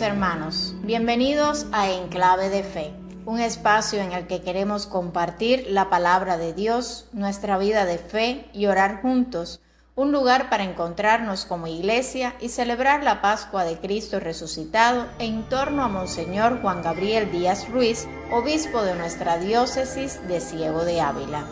hermanos, bienvenidos a Enclave de Fe, un espacio en el que queremos compartir la palabra de Dios, nuestra vida de fe y orar juntos, un lugar para encontrarnos como iglesia y celebrar la Pascua de Cristo resucitado en torno a Monseñor Juan Gabriel Díaz Ruiz, obispo de nuestra diócesis de Ciego de Ávila.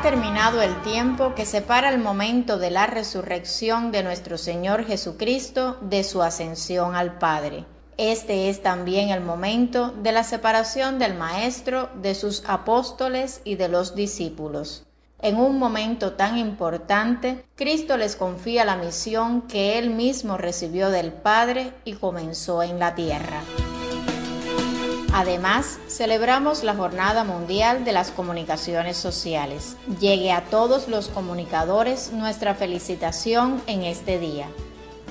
Terminado el tiempo que separa el momento de la resurrección de nuestro Señor Jesucristo de su ascensión al Padre. Este es también el momento de la separación del Maestro, de sus apóstoles y de los discípulos. En un momento tan importante, Cristo les confía la misión que Él mismo recibió del Padre y comenzó en la tierra. Además, celebramos la Jornada Mundial de las Comunicaciones Sociales. Llegue a todos los comunicadores nuestra felicitación en este día.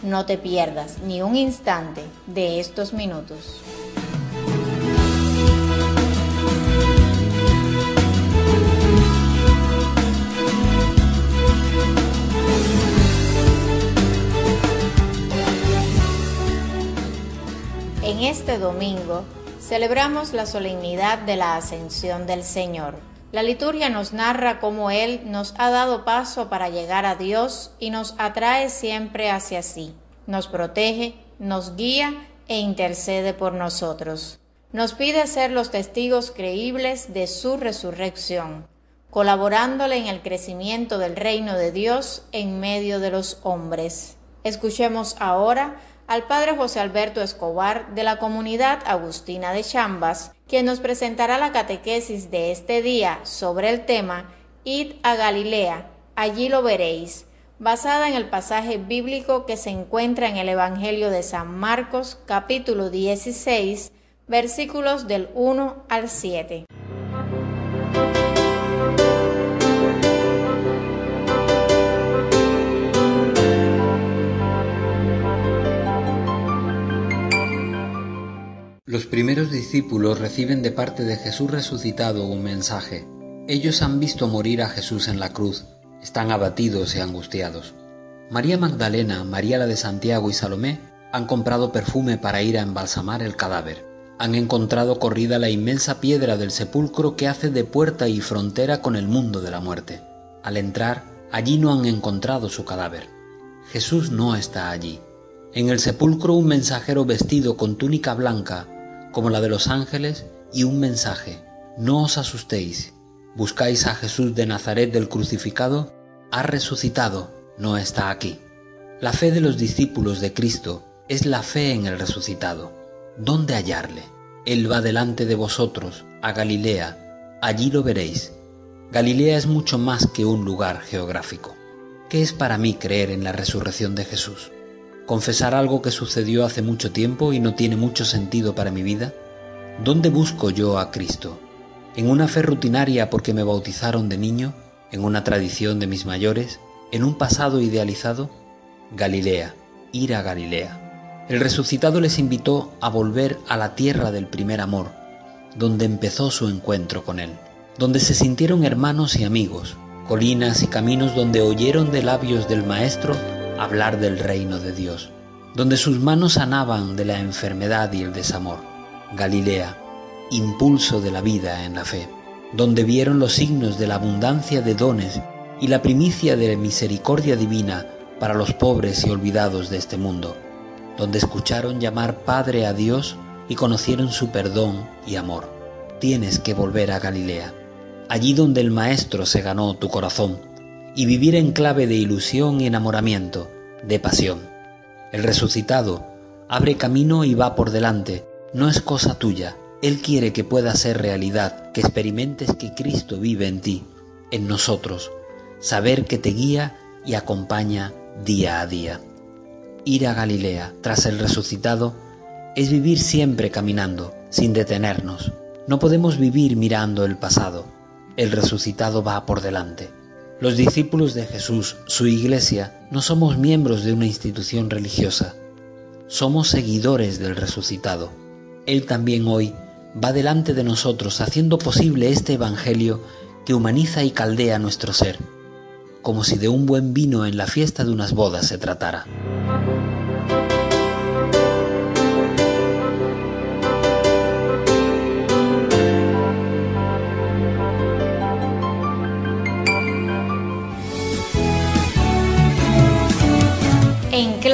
No te pierdas ni un instante de estos minutos. En este domingo celebramos la solemnidad de la ascensión del Señor. La liturgia nos narra cómo Él nos ha dado paso para llegar a Dios y nos atrae siempre hacia sí, nos protege, nos guía e intercede por nosotros. Nos pide ser los testigos creíbles de su resurrección, colaborándole en el crecimiento del reino de Dios en medio de los hombres. Escuchemos ahora al padre José Alberto Escobar de la comunidad agustina de Chambas, quien nos presentará la catequesis de este día sobre el tema Id a Galilea, allí lo veréis, basada en el pasaje bíblico que se encuentra en el Evangelio de San Marcos capítulo 16 versículos del 1 al 7. Los primeros discípulos reciben de parte de Jesús resucitado un mensaje. Ellos han visto morir a Jesús en la cruz, están abatidos y angustiados. María Magdalena, María la de Santiago y Salomé han comprado perfume para ir a embalsamar el cadáver. Han encontrado corrida la inmensa piedra del sepulcro que hace de puerta y frontera con el mundo de la muerte. Al entrar, allí no han encontrado su cadáver. Jesús no está allí. En el sepulcro un mensajero vestido con túnica blanca como la de los ángeles y un mensaje. No os asustéis. Buscáis a Jesús de Nazaret del crucificado. Ha resucitado, no está aquí. La fe de los discípulos de Cristo es la fe en el resucitado. ¿Dónde hallarle? Él va delante de vosotros, a Galilea. Allí lo veréis. Galilea es mucho más que un lugar geográfico. ¿Qué es para mí creer en la resurrección de Jesús? Confesar algo que sucedió hace mucho tiempo y no tiene mucho sentido para mi vida? ¿Dónde busco yo a Cristo? ¿En una fe rutinaria porque me bautizaron de niño? ¿En una tradición de mis mayores? ¿En un pasado idealizado? Galilea, ir a Galilea. El resucitado les invitó a volver a la tierra del primer amor, donde empezó su encuentro con Él, donde se sintieron hermanos y amigos, colinas y caminos donde oyeron de labios del Maestro hablar del reino de Dios, donde sus manos sanaban de la enfermedad y el desamor. Galilea, impulso de la vida en la fe, donde vieron los signos de la abundancia de dones y la primicia de la misericordia divina para los pobres y olvidados de este mundo, donde escucharon llamar Padre a Dios y conocieron su perdón y amor. Tienes que volver a Galilea, allí donde el Maestro se ganó tu corazón, y vivir en clave de ilusión y enamoramiento, de pasión. El resucitado abre camino y va por delante, no es cosa tuya, Él quiere que pueda ser realidad, que experimentes que Cristo vive en ti, en nosotros, saber que te guía y acompaña día a día. Ir a Galilea tras el resucitado es vivir siempre caminando, sin detenernos. No podemos vivir mirando el pasado. El resucitado va por delante. Los discípulos de Jesús, su iglesia, no somos miembros de una institución religiosa. Somos seguidores del resucitado. Él también hoy va delante de nosotros haciendo posible este Evangelio que humaniza y caldea nuestro ser, como si de un buen vino en la fiesta de unas bodas se tratara.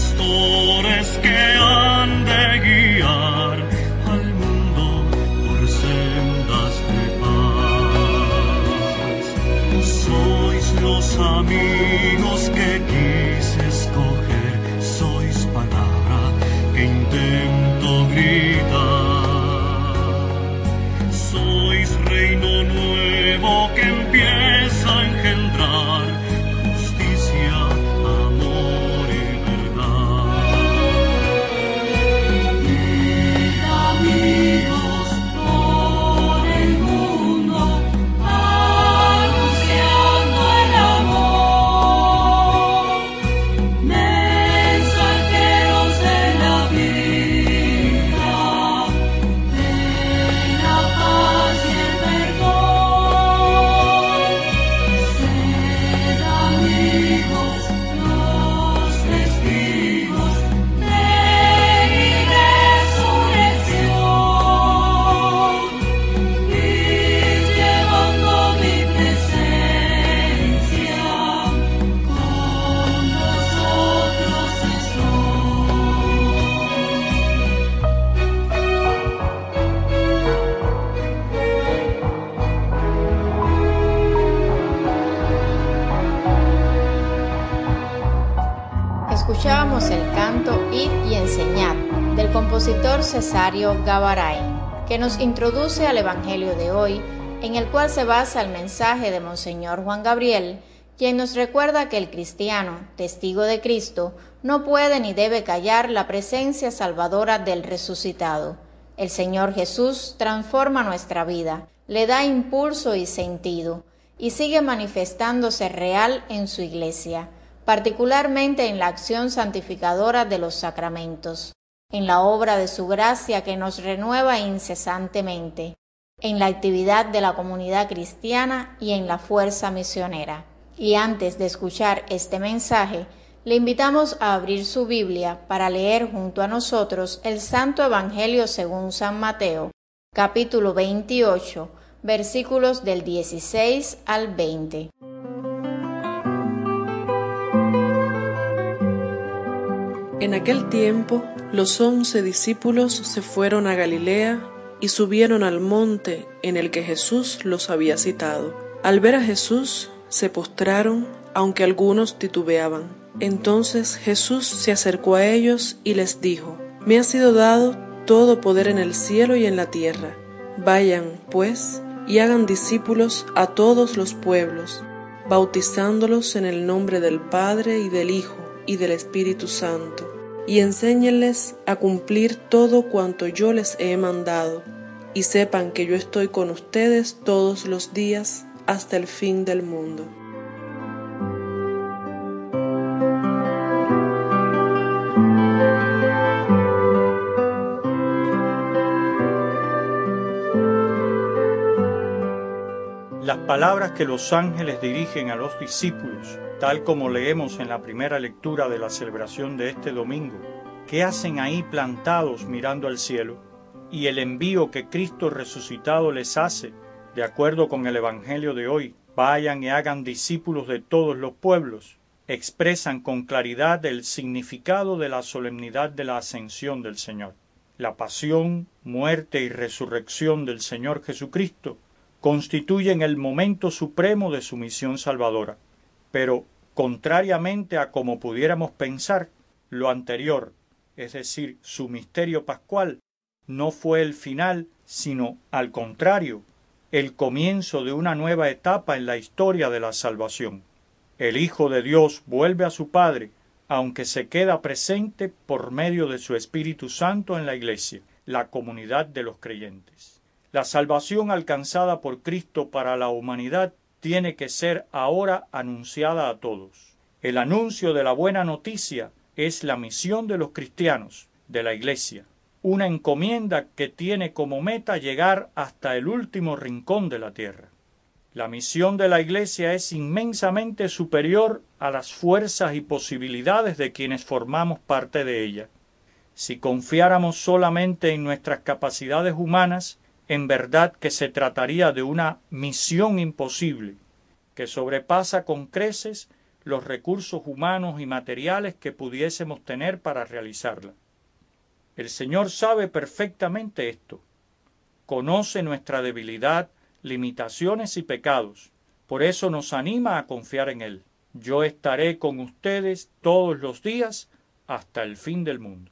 Escuchábamos el Cesario que nos introduce al Evangelio de hoy, en el cual se basa el mensaje de Monseñor Juan Gabriel, quien nos recuerda que el cristiano, testigo de Cristo, no puede ni debe callar la presencia salvadora del resucitado. El Señor Jesús transforma nuestra vida, le da impulso y sentido, y sigue manifestándose real en su iglesia, particularmente en la acción santificadora de los sacramentos en la obra de su gracia que nos renueva incesantemente, en la actividad de la comunidad cristiana y en la fuerza misionera. Y antes de escuchar este mensaje, le invitamos a abrir su Biblia para leer junto a nosotros el Santo Evangelio según San Mateo, capítulo 28, versículos del 16 al 20. En aquel tiempo los once discípulos se fueron a Galilea y subieron al monte en el que Jesús los había citado. Al ver a Jesús, se postraron, aunque algunos titubeaban. Entonces Jesús se acercó a ellos y les dijo, Me ha sido dado todo poder en el cielo y en la tierra. Vayan, pues, y hagan discípulos a todos los pueblos, bautizándolos en el nombre del Padre y del Hijo y del Espíritu Santo y enséñenles a cumplir todo cuanto yo les he mandado, y sepan que yo estoy con ustedes todos los días hasta el fin del mundo. Las palabras que los ángeles dirigen a los discípulos tal como leemos en la primera lectura de la celebración de este domingo, ¿qué hacen ahí plantados mirando al cielo? Y el envío que Cristo resucitado les hace, de acuerdo con el Evangelio de hoy, vayan y hagan discípulos de todos los pueblos, expresan con claridad el significado de la solemnidad de la ascensión del Señor. La pasión, muerte y resurrección del Señor Jesucristo constituyen el momento supremo de su misión salvadora. Pero, contrariamente a como pudiéramos pensar, lo anterior, es decir, su misterio pascual, no fue el final, sino al contrario, el comienzo de una nueva etapa en la historia de la salvación. El Hijo de Dios vuelve a su Padre, aunque se queda presente por medio de su Espíritu Santo en la Iglesia, la comunidad de los creyentes. La salvación alcanzada por Cristo para la humanidad tiene que ser ahora anunciada a todos. El anuncio de la buena noticia es la misión de los cristianos, de la Iglesia, una encomienda que tiene como meta llegar hasta el último rincón de la tierra. La misión de la Iglesia es inmensamente superior a las fuerzas y posibilidades de quienes formamos parte de ella. Si confiáramos solamente en nuestras capacidades humanas, en verdad que se trataría de una misión imposible, que sobrepasa con creces los recursos humanos y materiales que pudiésemos tener para realizarla. El Señor sabe perfectamente esto, conoce nuestra debilidad, limitaciones y pecados, por eso nos anima a confiar en Él. Yo estaré con ustedes todos los días hasta el fin del mundo.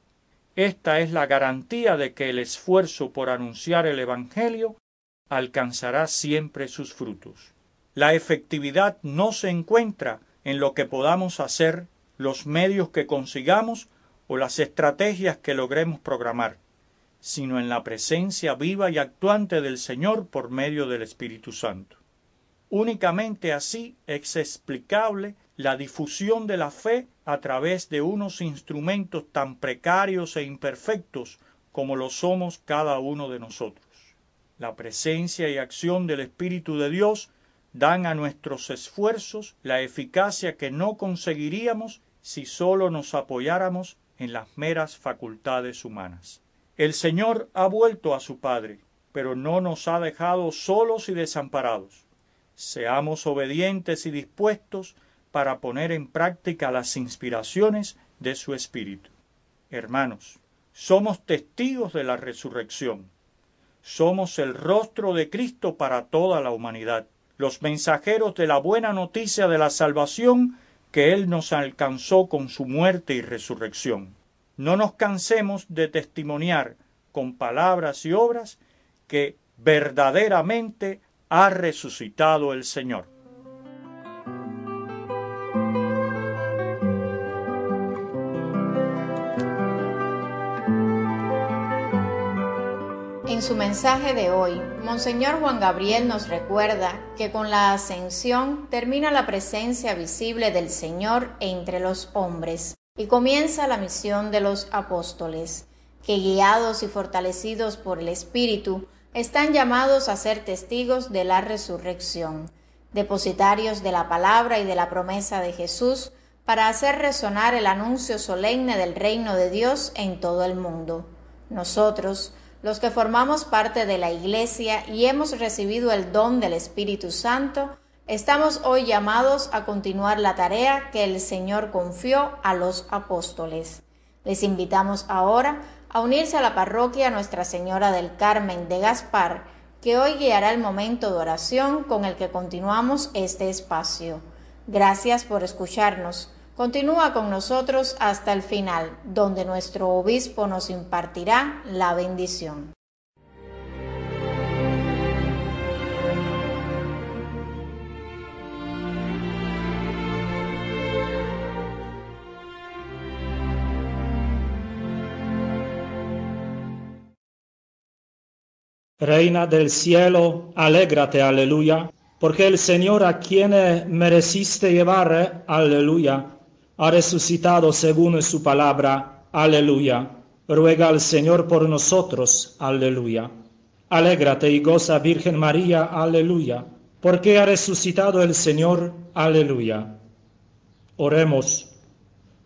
Esta es la garantía de que el esfuerzo por anunciar el Evangelio alcanzará siempre sus frutos. La efectividad no se encuentra en lo que podamos hacer, los medios que consigamos o las estrategias que logremos programar, sino en la presencia viva y actuante del Señor por medio del Espíritu Santo. Únicamente así es explicable la difusión de la fe a través de unos instrumentos tan precarios e imperfectos como lo somos cada uno de nosotros. La presencia y acción del Espíritu de Dios dan a nuestros esfuerzos la eficacia que no conseguiríamos si sólo nos apoyáramos en las meras facultades humanas. El Señor ha vuelto a su Padre, pero no nos ha dejado solos y desamparados. Seamos obedientes y dispuestos para poner en práctica las inspiraciones de su Espíritu. Hermanos, somos testigos de la resurrección. Somos el rostro de Cristo para toda la humanidad, los mensajeros de la buena noticia de la salvación que Él nos alcanzó con su muerte y resurrección. No nos cansemos de testimoniar con palabras y obras que verdaderamente ha resucitado el Señor. En su mensaje de hoy, Monseñor Juan Gabriel nos recuerda que con la ascensión termina la presencia visible del Señor entre los hombres y comienza la misión de los apóstoles, que guiados y fortalecidos por el Espíritu, están llamados a ser testigos de la resurrección, depositarios de la palabra y de la promesa de Jesús, para hacer resonar el anuncio solemne del reino de Dios en todo el mundo. Nosotros, los que formamos parte de la Iglesia y hemos recibido el don del Espíritu Santo, estamos hoy llamados a continuar la tarea que el Señor confió a los apóstoles. Les invitamos ahora a unirse a la parroquia Nuestra Señora del Carmen de Gaspar, que hoy guiará el momento de oración con el que continuamos este espacio. Gracias por escucharnos. Continúa con nosotros hasta el final, donde nuestro obispo nos impartirá la bendición. Reina del cielo, alégrate, aleluya, porque el Señor a quien mereciste llevar, aleluya, ha resucitado según su palabra. Aleluya. Ruega al Señor por nosotros. Aleluya. Alégrate y goza, Virgen María. Aleluya. Porque ha resucitado el Señor. Aleluya. Oremos.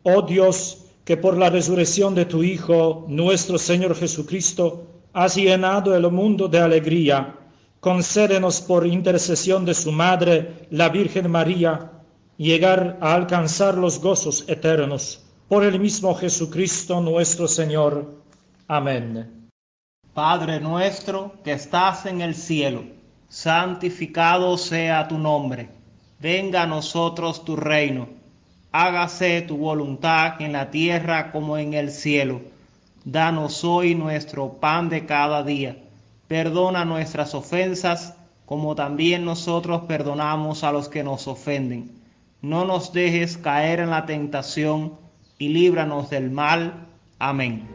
Oh Dios, que por la resurrección de tu Hijo, nuestro Señor Jesucristo, has llenado el mundo de alegría, concédenos por intercesión de su Madre, la Virgen María, llegar a alcanzar los gozos eternos. Por el mismo Jesucristo nuestro Señor. Amén. Padre nuestro que estás en el cielo, santificado sea tu nombre. Venga a nosotros tu reino. Hágase tu voluntad en la tierra como en el cielo. Danos hoy nuestro pan de cada día. Perdona nuestras ofensas como también nosotros perdonamos a los que nos ofenden no nos dejes caer en la tentación y líbranos del mal. Amén.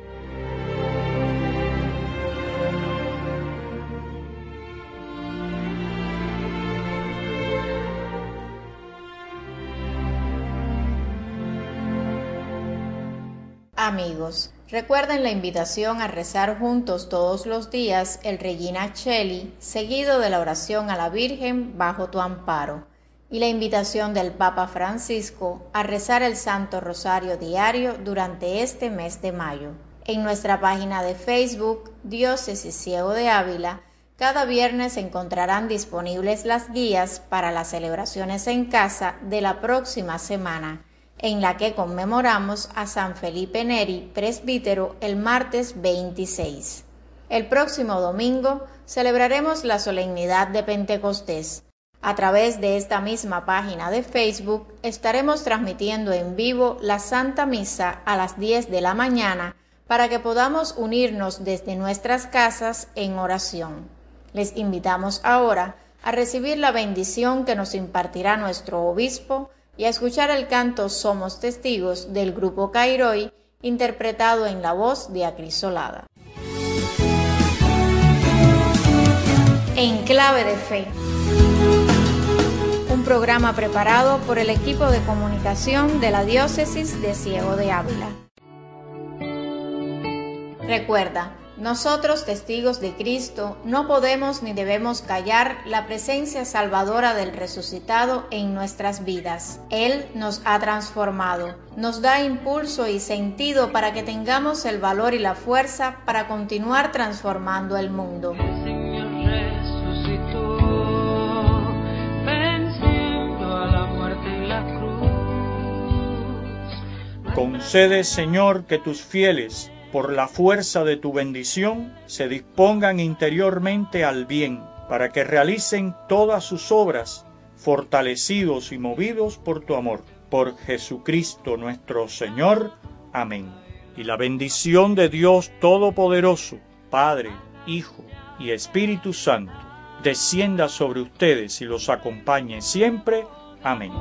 Amigos, recuerden la invitación a rezar juntos todos los días el Regina Cheli, seguido de la oración a la Virgen bajo tu amparo y la invitación del Papa Francisco a rezar el Santo Rosario diario durante este mes de mayo. En nuestra página de Facebook, Diócesis Ciego de Ávila, cada viernes encontrarán disponibles las guías para las celebraciones en casa de la próxima semana, en la que conmemoramos a San Felipe Neri, presbítero, el martes 26. El próximo domingo celebraremos la solemnidad de Pentecostés a través de esta misma página de Facebook estaremos transmitiendo en vivo la Santa Misa a las 10 de la mañana para que podamos unirnos desde nuestras casas en oración. Les invitamos ahora a recibir la bendición que nos impartirá nuestro obispo y a escuchar el canto Somos Testigos del grupo Cairoi interpretado en la voz de Acrisolada. En clave de fe programa preparado por el equipo de comunicación de la Diócesis de Ciego de Ávila. Recuerda, nosotros testigos de Cristo no podemos ni debemos callar la presencia salvadora del resucitado en nuestras vidas. Él nos ha transformado, nos da impulso y sentido para que tengamos el valor y la fuerza para continuar transformando el mundo. Concede, Señor, que tus fieles, por la fuerza de tu bendición, se dispongan interiormente al bien, para que realicen todas sus obras, fortalecidos y movidos por tu amor. Por Jesucristo nuestro Señor. Amén. Y la bendición de Dios Todopoderoso, Padre, Hijo y Espíritu Santo, descienda sobre ustedes y los acompañe siempre. Amén.